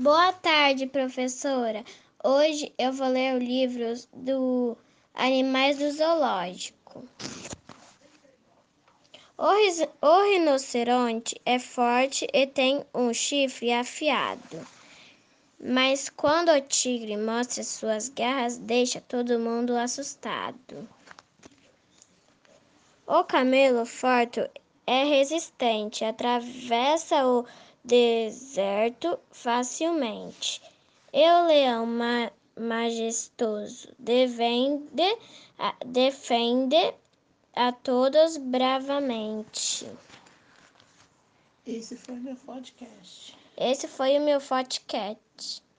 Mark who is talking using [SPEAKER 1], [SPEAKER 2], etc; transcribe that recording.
[SPEAKER 1] Boa tarde, professora. Hoje eu vou ler o livro do Animais do Zoológico. O, rinoceronte é forte e tem um chifre afiado. Mas quando o tigre mostra suas garras, deixa todo mundo assustado. O camelo forte é resistente, atravessa o deserto facilmente. E o leão ma- majestoso defende a, defende a todos bravamente.
[SPEAKER 2] Esse foi meu podcast.
[SPEAKER 1] Esse foi o meu podcast.